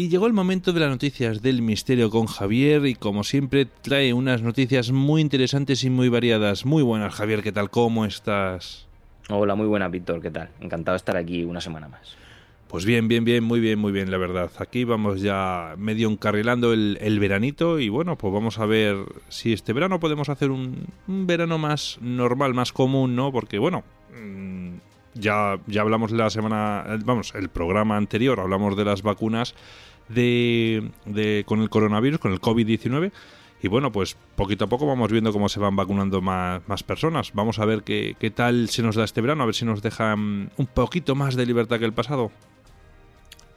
Y llegó el momento de las noticias del misterio con Javier y como siempre trae unas noticias muy interesantes y muy variadas. Muy buenas Javier, ¿qué tal? ¿Cómo estás? Hola, muy buenas Víctor, ¿qué tal? Encantado de estar aquí una semana más. Pues bien, bien, bien, muy bien, muy bien, la verdad. Aquí vamos ya medio encarrilando el, veranito y bueno, pues vamos a ver si este verano podemos hacer un, verano más normal, más común, ¿no? Porque bueno, mm, ya, ya hablamos la semana, vamos, el programa anterior, hablamos de las vacunas de, de con el coronavirus, con el COVID-19. Y bueno, pues poquito a poco vamos viendo cómo se van vacunando más, más, personas. Vamos a ver qué, qué tal se nos da este verano, a ver si nos dejan un poquito más de libertad que el pasado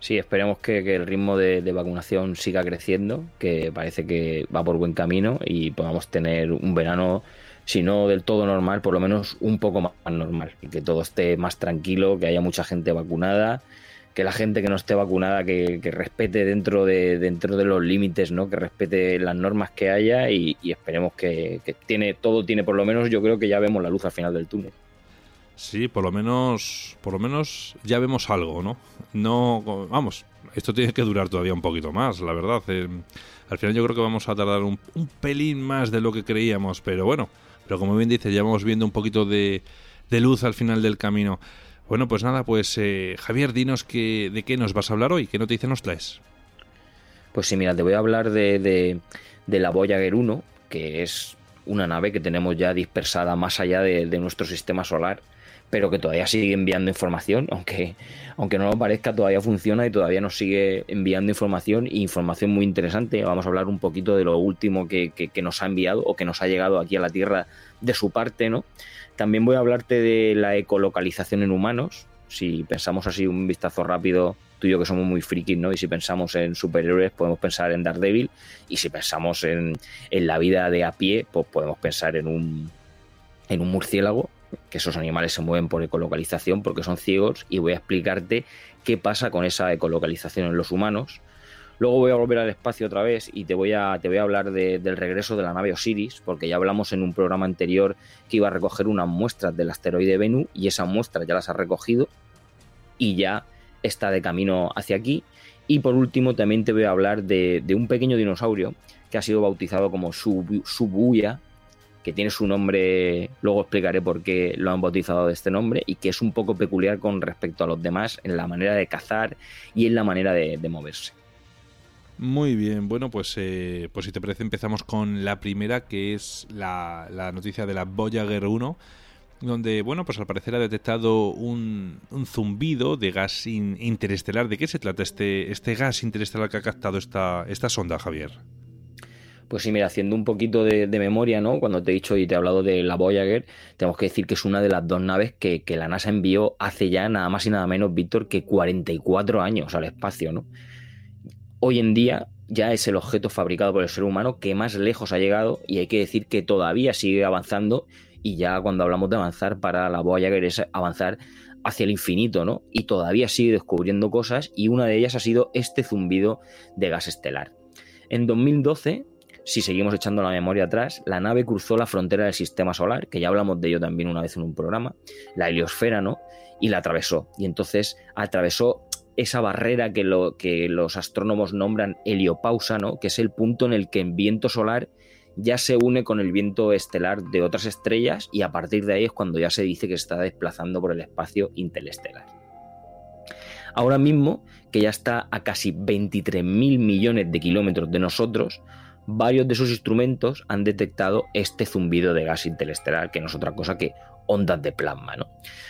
sí, esperemos que, el ritmo de, vacunación siga creciendo, que parece que va por buen camino y podamos tener un verano, si no del todo normal, por lo menos un poco más normal, y que todo esté más tranquilo, que haya mucha gente vacunada, que la gente que no esté vacunada, que, respete dentro de, dentro de los límites, ¿no? que respete las normas que haya y, esperemos que, tiene, todo tiene por lo menos, yo creo que ya vemos la luz al final del túnel. Sí, por lo menos, por lo menos ya vemos algo, ¿no? No, vamos, esto tiene que durar todavía un poquito más, la verdad. Eh, al final yo creo que vamos a tardar un, pelín más de lo que creíamos, pero bueno, pero como bien dice, ya vamos viendo un poquito de, luz al final del camino. Bueno, pues nada, pues eh, Javier, dinos que, de qué nos vas a hablar hoy, qué noticia nos traes. Pues sí, mira, te voy a hablar de, de, la Voyager 1, que es una nave que tenemos ya dispersada más allá de, de nuestro sistema solar pero que todavía sigue enviando información, aunque, aunque no lo parezca, todavía funciona y todavía nos sigue enviando información e información muy interesante. Vamos a hablar un poquito de lo último que, nos ha enviado o que nos ha llegado aquí a la Tierra de su parte, ¿no? También voy a hablarte de la ecolocalización en humanos. Si pensamos así un vistazo rápido, tú y yo que somos muy frikis, ¿no? Y si pensamos en superhéroes, podemos pensar en Daredevil. Y si pensamos en, en la vida de a pie, pues podemos pensar en un, en un murciélago que esos animales se mueven por ecolocalización porque son ciegos y voy a explicarte qué pasa con esa ecolocalización en los humanos. Luego voy a volver al espacio otra vez y te voy a, te voy a hablar del regreso de la nave Osiris, porque ya hablamos en un programa anterior que iba a recoger unas muestras del asteroide Venus y esas muestras ya las ha recogido y ya está de camino hacia aquí. Y por último también te voy a hablar de, un pequeño dinosaurio que ha sido bautizado como Subuya que tiene su nombre, luego explicaré por qué lo han bautizado de este nombre, y que es un poco peculiar con respecto a los demás en la manera de cazar y en la manera de, moverse. Muy bien, bueno, pues, eh, pues si te parece empezamos con la primera, que es la, noticia de la Voyager 1, donde, bueno, pues al parecer ha detectado un, zumbido de gas interestelar. ¿De qué se trata este, este gas interestelar que ha captado esta, esta sonda, Javier? Pues sí, mira, haciendo un poquito de, memoria, ¿no? Cuando te he dicho y te he hablado de la Voyager, tenemos que decir que es una de las dos naves que, la NASA envió hace ya nada más y nada menos, Víctor, que 44 años al espacio, ¿no? Hoy en día ya es el objeto fabricado por el ser humano que más lejos ha llegado y hay que decir que todavía sigue avanzando y ya cuando hablamos de avanzar para la Voyager es avanzar hacia el infinito, ¿no? Y todavía sigue descubriendo cosas y una de ellas ha sido este zumbido de gas estelar. En 2012 si seguimos echando la memoria atrás, la nave cruzó la frontera del sistema solar, que ya hablamos de ello también una vez en un programa, la heliosfera, ¿no? Y la atravesó. Y entonces atravesó esa barrera que, lo, que los astrónomos nombran heliopausa, ¿no? Que es el punto en el que el viento solar ya se une con el viento estelar de otras estrellas y a partir de ahí es cuando ya se dice que se está desplazando por el espacio interestelar. Ahora mismo, que ya está a casi 23.000 millones de kilómetros de nosotros, varios de sus instrumentos han detectado este zumbido de gas interestelar, que no es otra cosa que ondas de plasma. ¿no?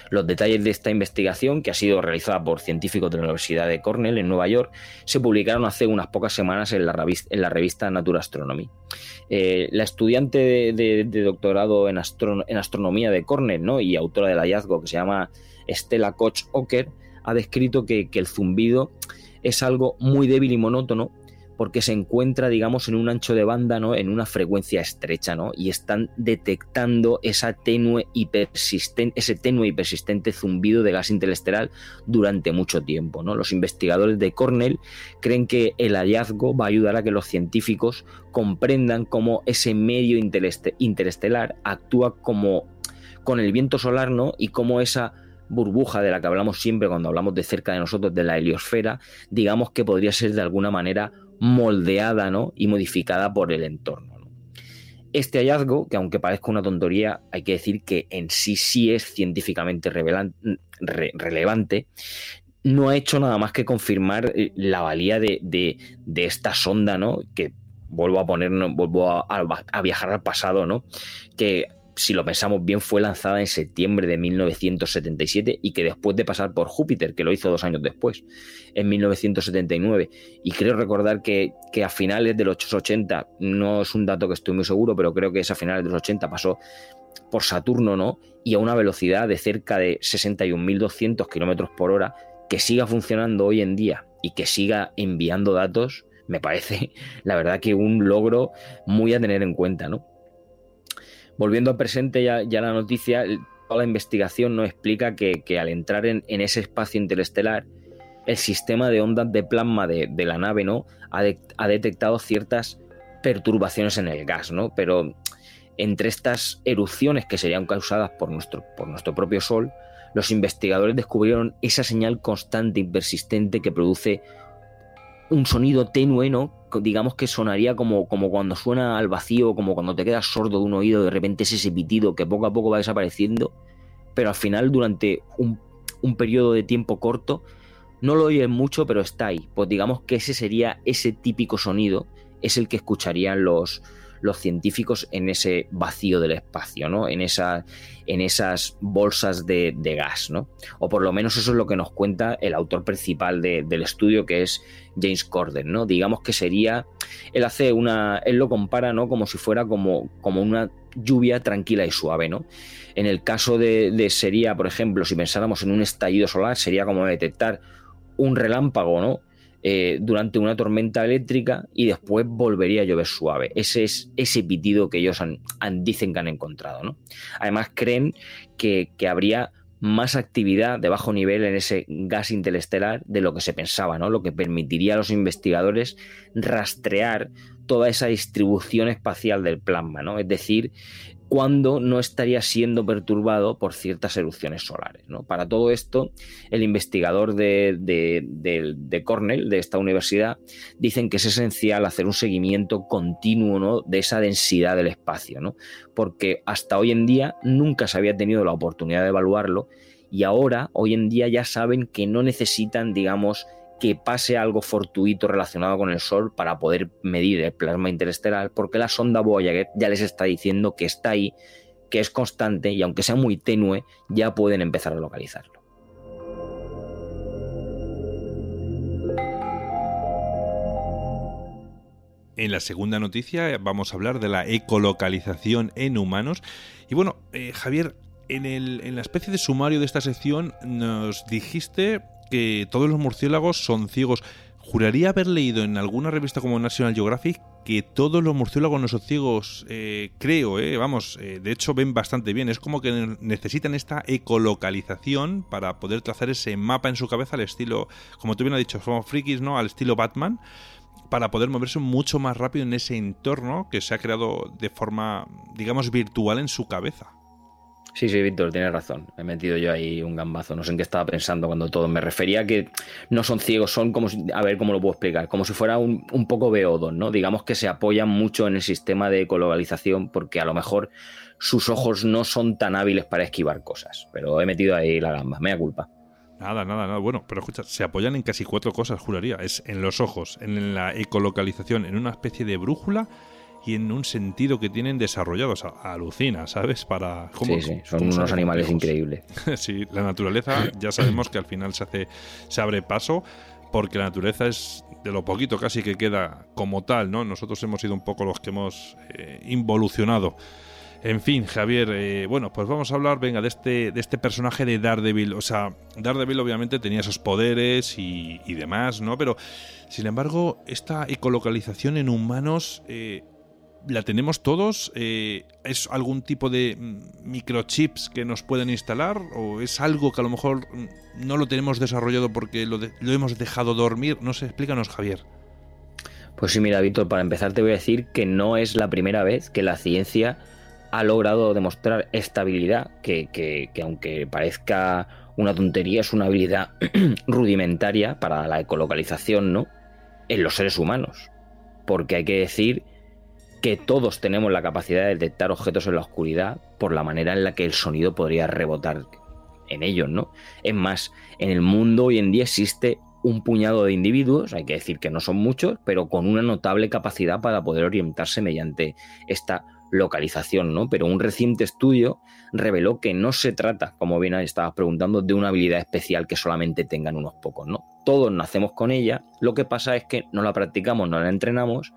Los detalles de esta investigación, que ha sido realizada por científicos de la Universidad de Cornell en Nueva York, se publicaron hace unas pocas semanas en la revista, en Nature Astronomy. Eh, la estudiante de, doctorado en, astronomía de Cornell ¿no? y autora del hallazgo, que se llama Stella Koch-Ocker, ha descrito que el zumbido es algo muy débil y monótono porque se encuentra, digamos, en un ancho de banda, ¿no? En una frecuencia estrecha, ¿no? Y están detectando esa tenue y ese tenue y persistente zumbido de gas interestelar durante mucho tiempo, ¿no? Los investigadores de Cornell creen que el hallazgo va a ayudar a que los científicos comprendan cómo ese medio interestelar actúa como con el viento solar, ¿no? Y cómo esa burbuja de la que hablamos siempre cuando hablamos de cerca de nosotros, de la heliosfera, digamos que podría ser de alguna manera moldeada ¿no? y modificada por el entorno. Este hallazgo, que aunque parezca una tontería, hay que decir que en sí sí es científicamente relevante, no ha hecho nada más que confirmar eh, la valía de, esta sonda, ¿no? Que vuelvo a poner, vuelvo a, a, viajar al pasado, ¿no? Que si lo pensamos bien, fue lanzada en septiembre de 1977 y que después de pasar por Júpiter, que lo hizo dos años después, en 1979. Y creo recordar que, a finales de los 80, no es un dato que estoy muy seguro, pero creo que es a finales de los 80 pasó por Saturno, ¿no? Y a una velocidad de cerca de 61.200 kilómetros por hora, que siga funcionando hoy en día y que siga enviando datos, me parece, la verdad, que un logro muy a tener en cuenta, ¿no? Volviendo al presente, ya, la noticia, toda la investigación nos explica que, al entrar en, ese espacio interestelar, el sistema de ondas de plasma de, la nave ¿no? Ha, detectado ciertas perturbaciones en el gas, ¿no? Pero entre estas erupciones que serían causadas por nuestro, por nuestro propio Sol, los investigadores descubrieron esa señal constante y persistente que produce un sonido tenue, ¿no? digamos que sonaría como, como cuando suena al vacío, como cuando te quedas sordo de un oído, de repente es ese pitido que poco a poco va desapareciendo, pero al final durante un, un periodo de tiempo corto no lo oyes mucho, pero está ahí. Pues digamos que ese sería ese típico sonido, es el que escucharían los, los científicos en ese vacío del espacio, ¿no? En, esa, en esas bolsas de, gas, ¿no? O por lo menos eso es lo que nos cuenta el autor principal del estudio, que es James Corden, ¿no? Digamos que sería, él hace una, él lo compara, ¿no? Como si fuera como, como una lluvia tranquila y suave, ¿no? En el caso de, de, sería, por ejemplo, si pensáramos en un estallido solar, sería como detectar un relámpago, ¿no? Eh, durante una tormenta eléctrica y después volvería a llover suave. Ese es ese pitido que ellos dicen que han encontrado. ¿no? Además creen que, habría más actividad de bajo nivel en ese gas interestelar de lo que se pensaba, ¿no? Lo que permitiría a los investigadores rastrear toda esa distribución espacial del plasma, ¿no? Es decir, cuando no estaría siendo perturbado por ciertas erupciones solares. ¿no? Para todo esto, el investigador de, Cornell, de esta universidad, dicen que es esencial hacer un seguimiento continuo de esa densidad del espacio, ¿no? porque hasta hoy en día nunca se había tenido la oportunidad de evaluarlo y ahora, hoy en día, ya saben que no necesitan, digamos, que pase algo fortuito relacionado con el Sol para poder medir el plasma interestelar, porque la sonda Voyager ya les está diciendo que está ahí, que es constante y aunque sea muy tenue, ya pueden empezar a localizarlo. En la segunda noticia vamos a hablar de la ecolocalización en humanos. Y bueno, eh, Javier, en, el, en la especie de sumario de esta sección nos dijiste que todos los murciélagos son ciegos. Juraría haber leído en alguna revista como National Geographic que todos los murciélagos no son ciegos. Eh, creo, eh, vamos, eh, de hecho ven bastante bien. Es como que necesitan esta ecolocalización para poder trazar ese mapa en su cabeza al estilo, como tú bien has dicho, somos frikis, ¿no? Al estilo Batman para poder moverse mucho más rápido en ese entorno que se ha creado de forma, digamos, virtual en su cabeza. Sí, sí, Víctor, tienes razón. He metido yo ahí un gambazo. No sé en qué estaba pensando cuando todo. Me refería que no son ciegos, son como si, a ver cómo lo puedo explicar, como si fuera un, un poco beodos, ¿no? Digamos que se apoyan mucho en el sistema de ecolocalización porque a lo mejor sus ojos no son tan hábiles para esquivar cosas. Pero he metido ahí la gamba, me da culpa. Nada, nada, nada. Bueno, pero escucha, se apoyan en casi cuatro cosas, juraría. Es en los ojos, en la ecolocalización, en una especie de brújula y en un sentido que tienen desarrollados. Alucina, ¿sabes? Para, sí, sí, son unos animales increíbles. sí, la naturaleza ya sabemos que al final se, hace, se abre paso porque la naturaleza es de lo poquito casi que queda como tal, ¿no? Nosotros hemos sido un poco los que hemos eh, involucionado. En fin, Javier, eh, bueno, pues vamos a hablar, venga, de este, de este personaje de Daredevil. O sea, Daredevil obviamente tenía esos poderes y, demás, ¿no? Pero, sin embargo, esta ecolocalización en humanos eh, ¿La tenemos todos? Eh, ¿Es algún tipo de mm, microchips que nos pueden instalar? ¿O es algo que a lo mejor mm, no lo tenemos desarrollado porque lo, hemos dejado dormir? No sé, explícanos, Javier. Pues sí, mira, Víctor, para empezar te voy a decir que no es la primera vez que la ciencia ha logrado demostrar estabilidad, que, que, que aunque parezca una tontería, es una habilidad rudimentaria para la ecolocalización, ¿no? En los seres humanos. Porque hay que decir que todos tenemos la capacidad de detectar objetos en la oscuridad por la manera en la que el sonido podría rebotar en ellos, ¿no? Es más, en el mundo hoy en día existe un puñado de individuos, hay que decir que no son muchos, pero con una notable capacidad para poder orientarse mediante esta localización, ¿no? Pero un reciente estudio reveló que no se trata, como bien estabas preguntando, de una habilidad especial que solamente tengan unos pocos, ¿no? Todos nacemos con ella, lo que pasa es que no la practicamos, no la entrenamos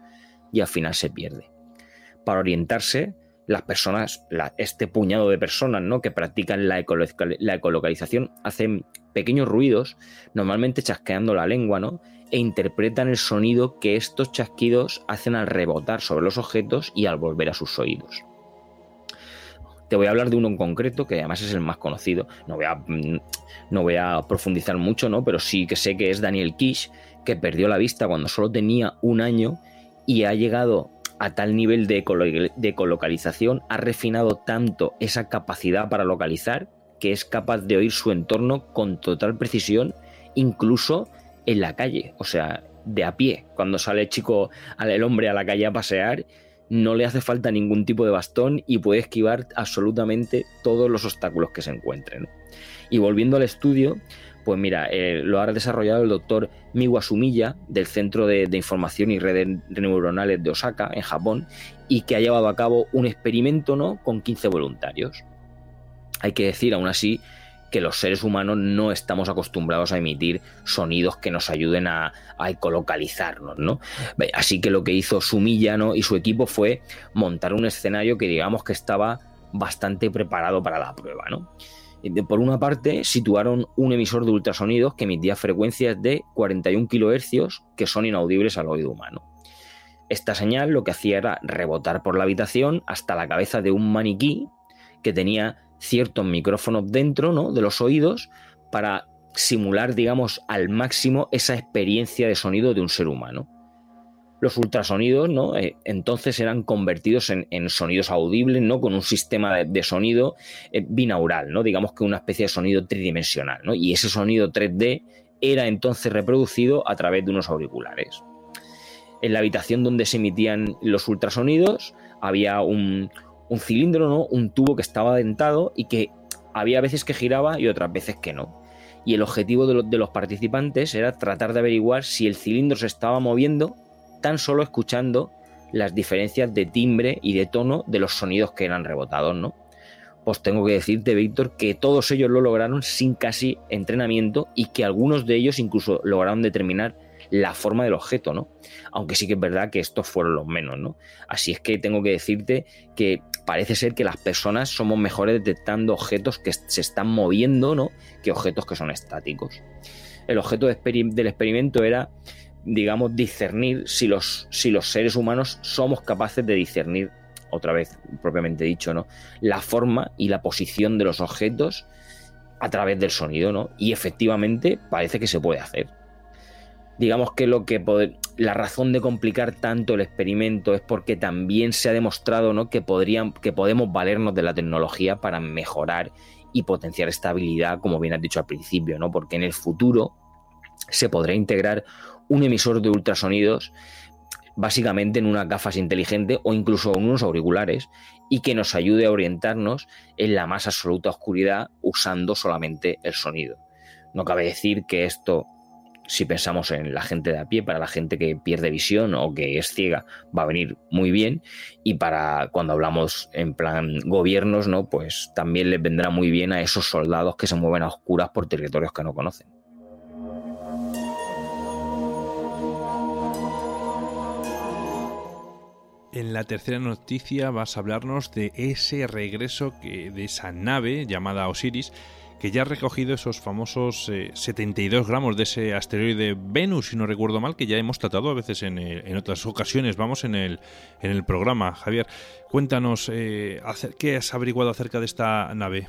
y al final se pierde para orientarse las personas, este puñado de personas ¿no? que practican la, la, ecolocalización, hacen pequeños ruidos, normalmente chasqueando la lengua, ¿no? e interpretan el sonido que estos chasquidos hacen al rebotar sobre los objetos y al volver a sus oídos. Te voy a hablar de uno en concreto, que además es el más conocido. No voy a, mm, no voy a profundizar mucho, ¿no? pero sí que sé que es Daniel Kish, que perdió la vista cuando solo tenía un año y ha llegado a tal nivel de, colocalización, ha refinado tanto esa capacidad para localizar que es capaz de oír su entorno con total precisión, incluso en la calle, o sea, de a pie. Cuando sale el chico, el hombre a la calle a pasear, no le hace falta ningún tipo de bastón y puede esquivar absolutamente todos los obstáculos que se encuentren. Y volviendo al estudio, pues mira, eh, lo ha desarrollado el doctor Miwa Sumiya del Centro de, Información y Redes Neuronales de Osaka, en Japón, y que ha llevado a cabo un experimento ¿no? con 15 voluntarios. Hay que decir, aún así, que los seres humanos no estamos acostumbrados a emitir sonidos que nos ayuden a, a ecolocalizarnos, ¿no? Así que lo que hizo Sumiya y su equipo fue montar un escenario que digamos que estaba bastante preparado para la prueba, ¿no? Por una parte, situaron un emisor de ultrasonidos que emitía frecuencias de 41 kHz que son inaudibles al oído humano. Esta señal lo que hacía era rebotar por la habitación hasta la cabeza de un maniquí que tenía ciertos micrófonos dentro ¿no? de los oídos para simular, digamos, al máximo esa experiencia de sonido de un ser humano los ultrasonidos, ¿no? Eh, entonces eran convertidos en, sonidos audibles, ¿no? Con un sistema de, sonido eh, binaural, ¿no? Digamos que una especie de sonido tridimensional, ¿no? Y ese sonido 3D era entonces reproducido a través de unos auriculares. En la habitación donde se emitían los ultrasonidos había un, cilindro, ¿no? Un tubo que estaba dentado y que había veces que giraba y otras veces que no. Y el objetivo de los participantes era tratar de averiguar si el cilindro se estaba moviendo tan solo escuchando las diferencias de timbre y de tono de los sonidos que eran rebotados, ¿no? Pues tengo que decirte, Víctor, que todos ellos lo lograron sin casi entrenamiento y que algunos de ellos incluso lograron determinar la forma del objeto, ¿no? Aunque sí que es verdad que estos fueron los menos, ¿no? Así es que tengo que decirte que parece ser que las personas somos mejores detectando objetos que se están moviendo, ¿no? Que objetos que son estáticos. El objeto del experimento era digamos, discernir si los, si los seres humanos somos capaces de discernir, otra vez propiamente dicho, ¿no? La forma y la posición de los objetos a través del sonido, ¿no? Y efectivamente parece que se puede hacer. Digamos que lo que la razón de complicar tanto el experimento es porque también se ha demostrado ¿no? que, podrían, que podemos valernos de la tecnología para mejorar y potenciar esta habilidad, como bien has dicho al principio, ¿no? Porque en el futuro se podrá integrar un emisor de ultrasonidos básicamente en unas gafas inteligentes o incluso en unos auriculares y que nos ayude a orientarnos en la más absoluta oscuridad usando solamente el sonido. No cabe decir que esto, si pensamos en la gente de a pie, para la gente que pierde visión o que es ciega, va a venir muy bien y para cuando hablamos en plan gobiernos, ¿no? Pues también les vendrá muy bien a esos soldados que se mueven a oscuras por territorios que no conocen. En la tercera noticia vas a hablarnos de ese regreso que, de esa nave llamada Osiris, que ya ha recogido esos famosos 72 eh, gramos de ese asteroide Venus, si no recuerdo mal, que ya hemos tratado a veces en, eh, otras ocasiones. Vamos en el, en el programa. Javier, cuéntanos, eh, ¿qué has averiguado acerca de esta nave?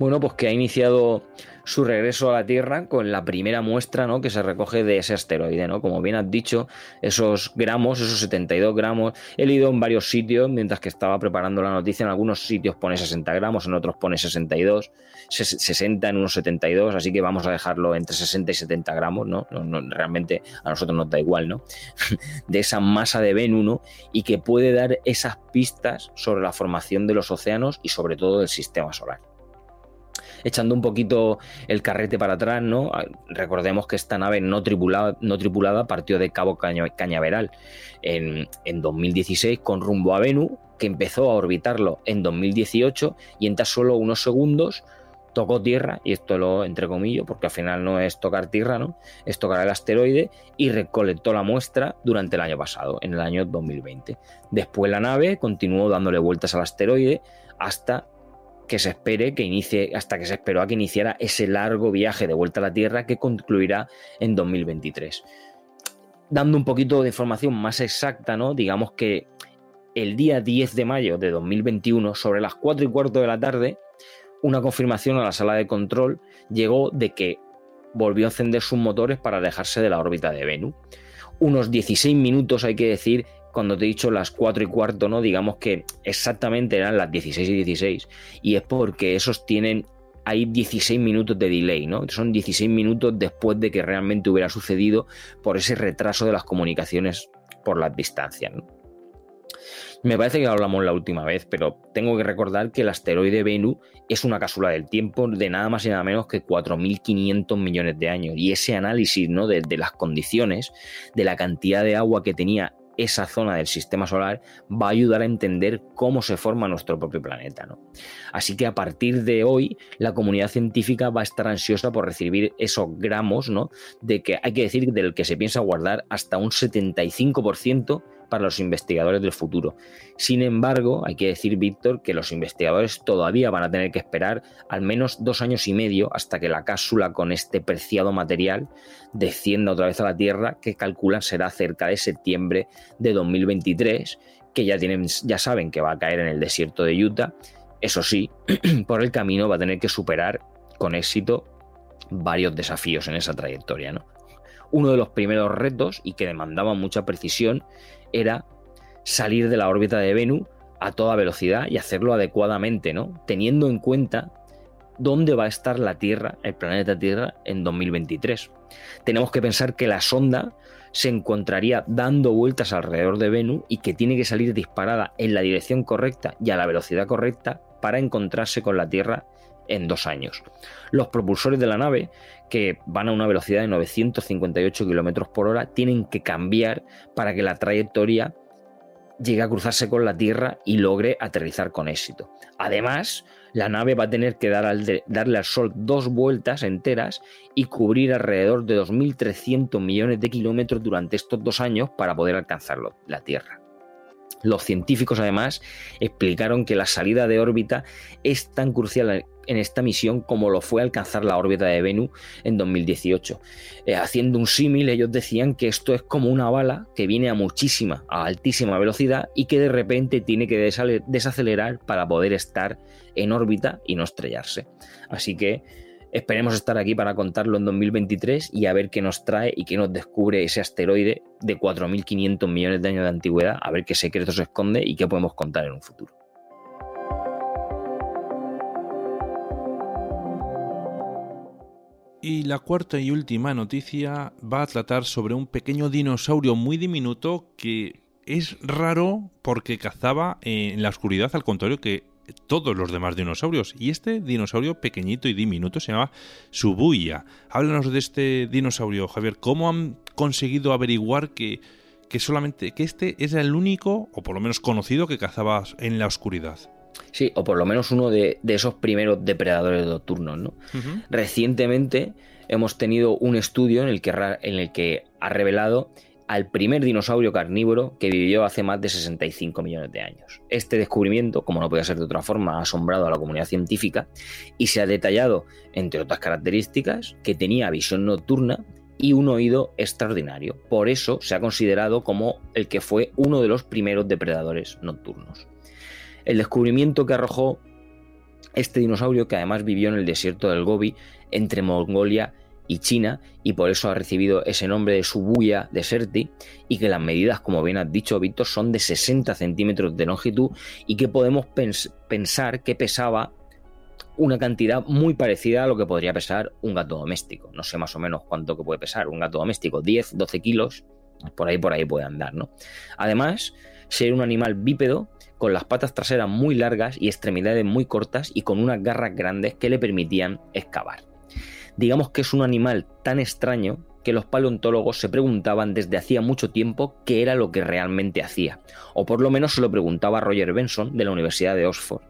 Bueno, pues que ha iniciado su regreso a la Tierra con la primera muestra ¿no? que se recoge de ese asteroide. ¿no? Como bien has dicho, esos gramos, esos 72 gramos, he leído en varios sitios mientras que estaba preparando la noticia. En algunos sitios pone 60 gramos, en otros pone 62, 60 en unos 72, así que vamos a dejarlo entre 60 y 70 gramos. ¿no? realmente a nosotros nos da igual, ¿no? de esa masa de Venus y que puede dar esas pistas sobre la formación de los océanos y sobre todo del sistema solar echando un poquito el carrete para atrás, ¿no? Ah, recordemos que esta nave no tripulada, no tripulada partió de Cabo Cañaveral en, 2016 con rumbo a Venus, que empezó a orbitarlo en 2018 y en tan solo unos segundos tocó tierra, y esto lo entre comillas, porque al final no es tocar tierra, ¿no? Es tocar el asteroide y recolectó la muestra durante el año pasado, en el año 2020. Después la nave continuó dándole vueltas al asteroide hasta que se espere que inicie, hasta que se esperó a que iniciara ese largo viaje de vuelta a la Tierra que concluirá en 2023. Dando un poquito de información más exacta, ¿no? Digamos que el día 10 de mayo de 2021, sobre las 4 y cuarto de la tarde, una confirmación a la sala de control llegó de que volvió a encender sus motores para alejarse de la órbita de Venus. Unos 16 minutos, hay que decir, cuando te he dicho las 4 y cuarto, ¿no? Digamos que exactamente eran las 16 y 16. Y es porque esos tienen. Hay 16 minutos de delay, ¿no? Son 16 minutos después de que realmente hubiera sucedido por ese retraso de las comunicaciones por las distancias, Me parece que hablamos la última vez, pero tengo que recordar que el asteroide Venus es una cápsula del tiempo de nada más y nada menos que 4.500 millones de años. Y ese análisis ¿no? de, las condiciones, de la cantidad de agua que tenía esa zona del sistema solar va a ayudar a entender cómo se forma nuestro propio planeta. ¿no? Así que a partir de hoy la comunidad científica va a estar ansiosa por recibir esos gramos, ¿no? de que hay que decir del que se piensa guardar hasta un 75% para los investigadores del futuro. Sin embargo, hay que decir, Víctor, que los investigadores todavía van a tener que esperar al menos dos años y medio hasta que la cápsula con este preciado material descienda otra vez a la Tierra, que calculan será cerca de septiembre de 2023, que ya, tienen, ya saben que va a caer en el desierto de Utah. Eso sí, por el camino va a tener que superar con éxito varios desafíos en esa trayectoria. ¿no? Uno de los primeros retos y que demandaba mucha precisión era salir de la órbita de Venus a toda velocidad y hacerlo adecuadamente, ¿no? Teniendo en cuenta dónde va a estar la Tierra, el planeta Tierra, en 2023. Tenemos que pensar que la sonda se encontraría dando vueltas alrededor de Venus y que tiene que salir disparada en la dirección correcta y a la velocidad correcta para encontrarse con la Tierra en dos años. Los propulsores de la nave, que van a una velocidad de 958 km por hora, tienen que cambiar para que la trayectoria llegue a cruzarse con la Tierra y logre aterrizar con éxito. Además, la nave va a tener que dar darle al Sol dos vueltas enteras y cubrir alrededor de 2.300 millones de kilómetros durante estos dos años para poder alcanzarlo, la Tierra. Los científicos además explicaron que la salida de órbita es tan crucial en esta misión como lo fue alcanzar la órbita de Venus en 2018. Eh, haciendo un símil, ellos decían que esto es como una bala que viene a muchísima, a altísima velocidad y que de repente tiene que desacelerar para poder estar en órbita y no estrellarse. Así que Esperemos estar aquí para contarlo en 2023 y a ver qué nos trae y qué nos descubre ese asteroide de 4.500 millones de años de antigüedad, a ver qué secretos se esconde y qué podemos contar en un futuro. Y la cuarta y última noticia va a tratar sobre un pequeño dinosaurio muy diminuto que es raro porque cazaba en la oscuridad, al contrario que todos los demás dinosaurios. Y este dinosaurio pequeñito y diminuto se llama Subuya. Háblanos de este dinosaurio, Javier. ¿Cómo han conseguido averiguar que, que solamente que este es el único, o por lo menos conocido, que cazaba en la oscuridad? Sí, o por lo menos uno de, esos primeros depredadores nocturnos, ¿no? Recientemente hemos tenido un estudio en el que, en el que ha revelado al primer dinosaurio carnívoro que vivió hace más de 65 millones de años. Este descubrimiento, como no puede ser de otra forma, ha asombrado a la comunidad científica y se ha detallado, entre otras características, que tenía visión nocturna y un oído extraordinario. Por eso se ha considerado como el que fue uno de los primeros depredadores nocturnos. El descubrimiento que arrojó Este dinosaurio que además vivió en el desierto del Gobi entre Mongolia y China y por eso ha recibido ese nombre de Subuya deserti y que las medidas, como bien has dicho Víctor, son de 60 centímetros de longitud y que podemos pensar que pesaba una cantidad muy parecida a lo que podría pesar un gato doméstico. No sé más o menos cuánto que puede pesar un gato doméstico, 10, 12 kilos, por ahí por ahí puede andar, ¿no? Además, ser un animal bípedo con las patas traseras muy largas y extremidades muy cortas y con unas garras grandes que le permitían excavar. Digamos que es un animal tan extraño que los paleontólogos se preguntaban desde hacía mucho tiempo qué era lo que realmente hacía, o por lo menos se lo preguntaba Roger Benson de la Universidad de Oxford.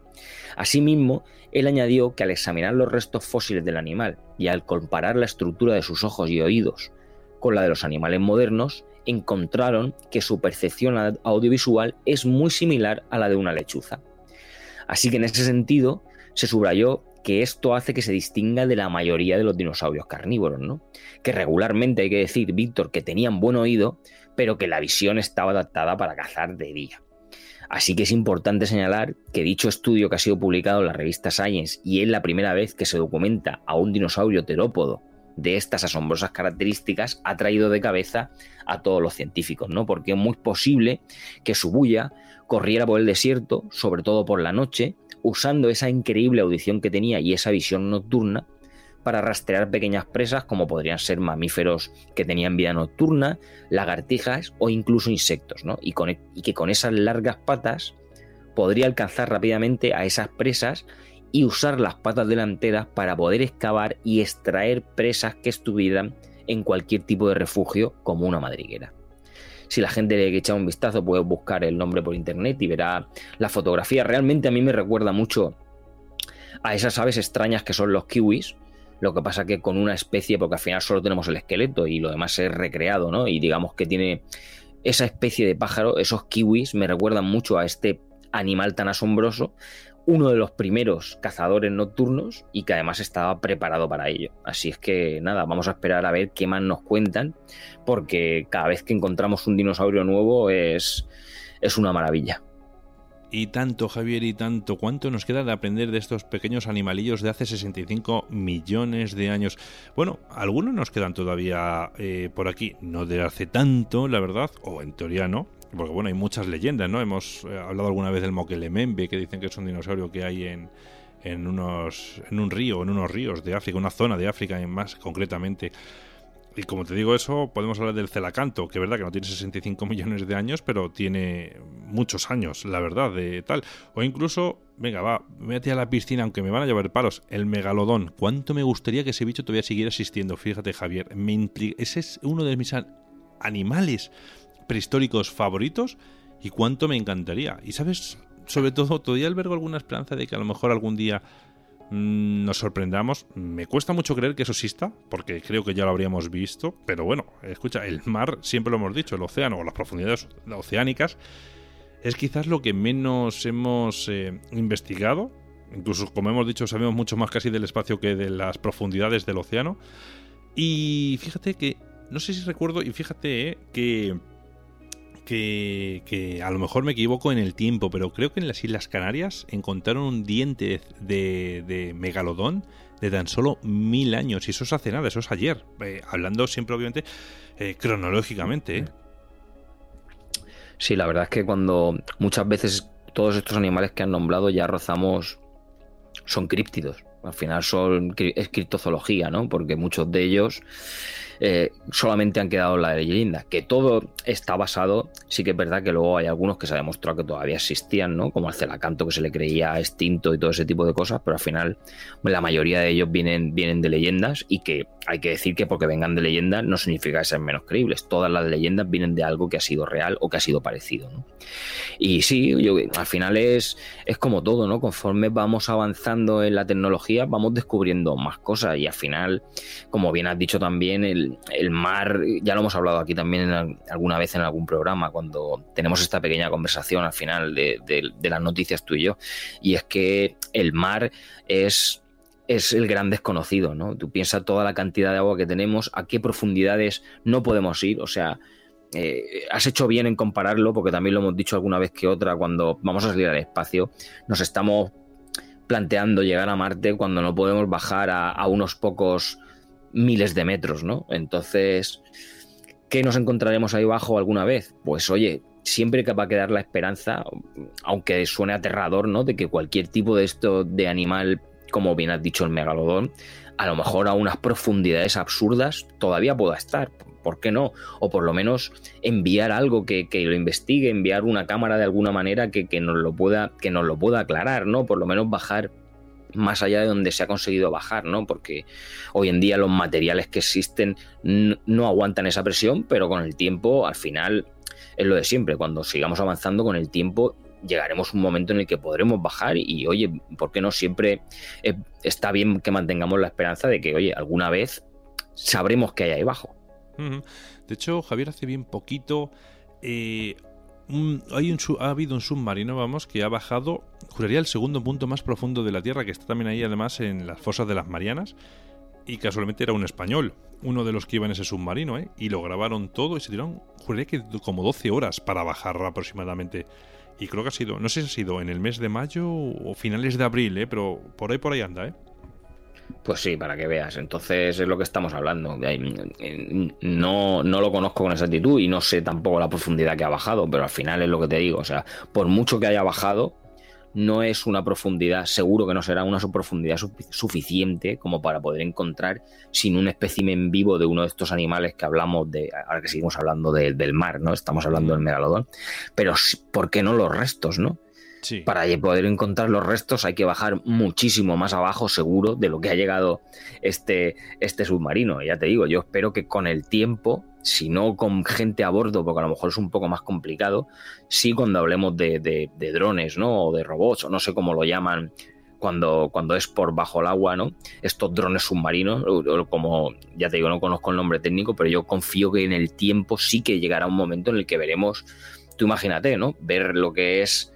Asimismo, él añadió que al examinar los restos fósiles del animal y al comparar la estructura de sus ojos y oídos con la de los animales modernos, encontraron que su percepción audiovisual es muy similar a la de una lechuza. Así que en ese sentido se subrayó que esto hace que se distinga de la mayoría de los dinosaurios carnívoros, ¿no? Que regularmente hay que decir, Víctor, que tenían buen oído, pero que la visión estaba adaptada para cazar de día. Así que es importante señalar que dicho estudio que ha sido publicado en la revista Science y es la primera vez que se documenta a un dinosaurio terópodo de estas asombrosas características ha traído de cabeza a todos los científicos, ¿no? Porque es muy posible que su bulla corriera por el desierto, sobre todo por la noche, usando esa increíble audición que tenía y esa visión nocturna para rastrear pequeñas presas como podrían ser mamíferos que tenían vida nocturna, lagartijas o incluso insectos, ¿no? y, e, y que con esas largas patas podría alcanzar rápidamente a esas presas y usar las patas delanteras para poder excavar y extraer presas que estuvieran en cualquier tipo de refugio como una madriguera. Si la gente le echa un vistazo puede buscar el nombre por internet y verá la fotografía. Realmente a mí me recuerda mucho a esas aves extrañas que son los kiwis, lo que pasa que con una especie, porque al final solo tenemos el esqueleto y lo demás es recreado, ¿no? Y digamos que tiene esa especie de pájaro, esos kiwis, me recuerdan mucho a este animal tan asombroso, uno de los primeros cazadores nocturnos y que además estaba preparado para ello. Así es que nada, vamos a esperar a ver qué más nos cuentan, porque cada vez que encontramos un dinosaurio nuevo es, es una maravilla. Y tanto, Javier, y tanto, ¿cuánto nos queda de aprender de estos pequeños animalillos de hace 65 millones de años? Bueno, algunos nos quedan todavía eh, por aquí, no de hace tanto, la verdad, o en teoría no, porque bueno, hay muchas leyendas, ¿no? Hemos eh, hablado alguna vez del Mokelemembe, que dicen que es un dinosaurio que hay en, en, unos, en un río, en unos ríos de África, una zona de África más concretamente. Y como te digo eso, podemos hablar del celacanto, que es verdad que no tiene 65 millones de años, pero tiene muchos años, la verdad, de tal. O incluso, venga, va, mete a la piscina, aunque me van a llevar palos, el megalodón. ¿Cuánto me gustaría que ese bicho todavía siguiera existiendo? Fíjate, Javier, me ese es uno de mis animales prehistóricos favoritos y cuánto me encantaría. Y sabes, sobre todo, todavía albergo alguna esperanza de que a lo mejor algún día Mm, nos sorprendamos. Me cuesta mucho creer que eso exista, porque creo que ya lo habríamos visto, pero bueno, escucha, el mar, siempre lo hemos dicho, el océano o las profundidades oceánicas, es quizás lo que menos hemos eh, investigado. Incluso, como hemos dicho, sabemos mucho más casi del espacio que de las profundidades del océano. Y fíjate que, no sé si recuerdo, y fíjate eh, que que, a lo mejor me equivoco en el tiempo, pero creo que en las Islas Canarias encontraron un diente de, megalodón de tan solo mil años. Y eso es hace nada, eso es ayer. Eh, hablando siempre, obviamente, eh, cronológicamente. ¿eh? Sí, la verdad es que cuando muchas veces todos estos animales que han nombrado ya rozamos son críptidos. Al final son es criptozoología, ¿no? Porque muchos de ellos eh, solamente han quedado la leyenda. Que todo está basado, sí que es verdad que luego hay algunos que se ha demostrado que todavía existían, ¿no? Como el celacanto que se le creía extinto y todo ese tipo de cosas, pero al final la mayoría de ellos vienen, vienen de leyendas y que hay que decir que porque vengan de leyendas no significa que sean menos creíbles. Todas las leyendas vienen de algo que ha sido real o que ha sido parecido, ¿no? Y sí, yo, al final es, es como todo, ¿no? Conforme vamos avanzando en la tecnología, vamos descubriendo más cosas y al final, como bien has dicho también, el, el, mar, ya lo hemos hablado aquí también alguna vez en algún programa, cuando tenemos esta pequeña conversación al final de, las noticias tú y yo, y es que el mar es es el gran desconocido, ¿no? Tú piensas toda la cantidad de agua que tenemos, a qué profundidades no podemos ir, o sea, eh, has hecho bien en compararlo, porque también lo hemos dicho alguna vez que otra, cuando vamos a salir al espacio, nos estamos planteando llegar a Marte cuando no podemos bajar a, unos pocos miles de metros, ¿no? Entonces, ¿qué nos encontraremos ahí abajo alguna vez? Pues oye, siempre que va a quedar la esperanza, aunque suene aterrador, ¿no? De que cualquier tipo de esto de animal, como bien has dicho el megalodón, a lo mejor a unas profundidades absurdas todavía pueda estar. ¿Por qué no? O por lo menos enviar algo que, lo investigue, enviar una cámara de alguna manera que, nos lo pueda, que nos lo pueda aclarar, ¿no? Por lo menos bajar más allá de donde se ha conseguido bajar, ¿no? Porque hoy en día los materiales que existen no aguantan esa presión, pero con el tiempo, al final, es lo de siempre. Cuando sigamos avanzando con el tiempo, llegaremos a un momento en el que podremos bajar y, oye, ¿por qué no? Siempre está bien que mantengamos la esperanza de que, oye, alguna vez sabremos qué hay ahí abajo. De hecho, Javier, hace bien poquito eh, hay un, ha habido un submarino, vamos, que ha bajado, juraría, el segundo punto más profundo de la Tierra, que está también ahí además en las fosas de las Marianas. Y casualmente era un español, uno de los que iba en ese submarino, ¿eh? Y lo grabaron todo y se tiraron, juraría que como 12 horas para bajar aproximadamente y creo que ha sido, no sé si ha sido en el mes de mayo o finales de abril, ¿eh? pero por ahí por ahí anda, ¿eh? Pues sí, para que veas. Entonces es lo que estamos hablando. No, no lo conozco con exactitud y no sé tampoco la profundidad que ha bajado, pero al final es lo que te digo. O sea, por mucho que haya bajado, no es una profundidad, seguro que no será una profundidad suficiente como para poder encontrar sin un espécimen vivo de uno de estos animales que hablamos de, ahora que seguimos hablando del mar, ¿no? Estamos hablando del megalodón, pero ¿por qué no los restos, no? Para poder encontrar los restos hay que bajar muchísimo más abajo, seguro, de lo que ha llegado este, este submarino. Ya te digo, yo espero que con el tiempo, si no con gente a bordo, porque a lo mejor es un poco más complicado, sí cuando hablemos de, drones, ¿no? O de robots, o no sé cómo lo llaman cuando, cuando es por bajo el agua, ¿no? Estos drones submarinos, como ya te digo, no conozco el nombre técnico, pero yo confío que en el tiempo sí que llegará un momento en el que veremos, tú imagínate, ¿no? Ver lo que es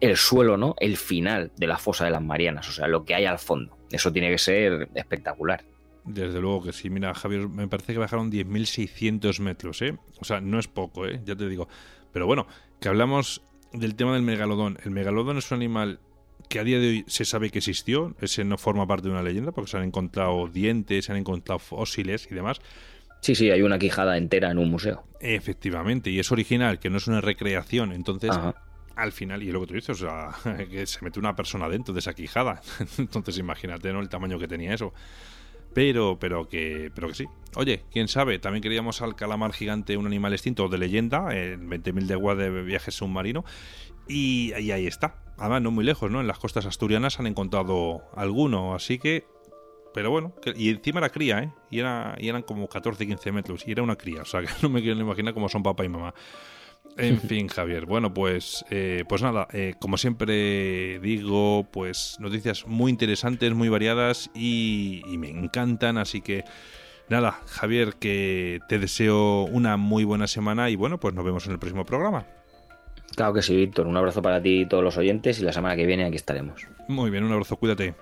el suelo, ¿no? El final de la fosa de las Marianas, o sea, lo que hay al fondo. Eso tiene que ser espectacular. Desde luego que sí. Mira, Javier, me parece que bajaron 10.600 metros, ¿eh? O sea, no es poco, ¿eh? Ya te digo. Pero bueno, que hablamos del tema del megalodón. El megalodón es un animal que a día de hoy se sabe que existió. Ese no forma parte de una leyenda porque se han encontrado dientes, se han encontrado fósiles y demás. Sí, sí, hay una quijada entera en un museo. Efectivamente, y es original, que no es una recreación. Entonces, al final, y lo que tú dices, o sea, que se mete una persona dentro de esa quijada. Entonces imagínate, ¿no? El tamaño que tenía eso. Pero, pero que, pero que sí. Oye, quién sabe, también queríamos al calamar gigante, un animal extinto de leyenda, en 20.000 de de viaje submarino. Y, ahí está. Además, no muy lejos, ¿no? En las costas asturianas han encontrado alguno, así que. Pero bueno, y encima era cría, ¿eh? Y, era, y eran como 14, 15 metros, y era una cría, o sea que no me quiero imaginar cómo son papá y mamá. En fin, Javier. Bueno, pues, eh, pues nada, eh, como siempre digo, pues noticias muy interesantes, muy variadas y, y, me encantan. Así que nada, Javier, que te deseo una muy buena semana y bueno, pues nos vemos en el próximo programa. Claro que sí, Víctor. Un abrazo para ti y todos los oyentes y la semana que viene aquí estaremos. Muy bien, un abrazo, cuídate.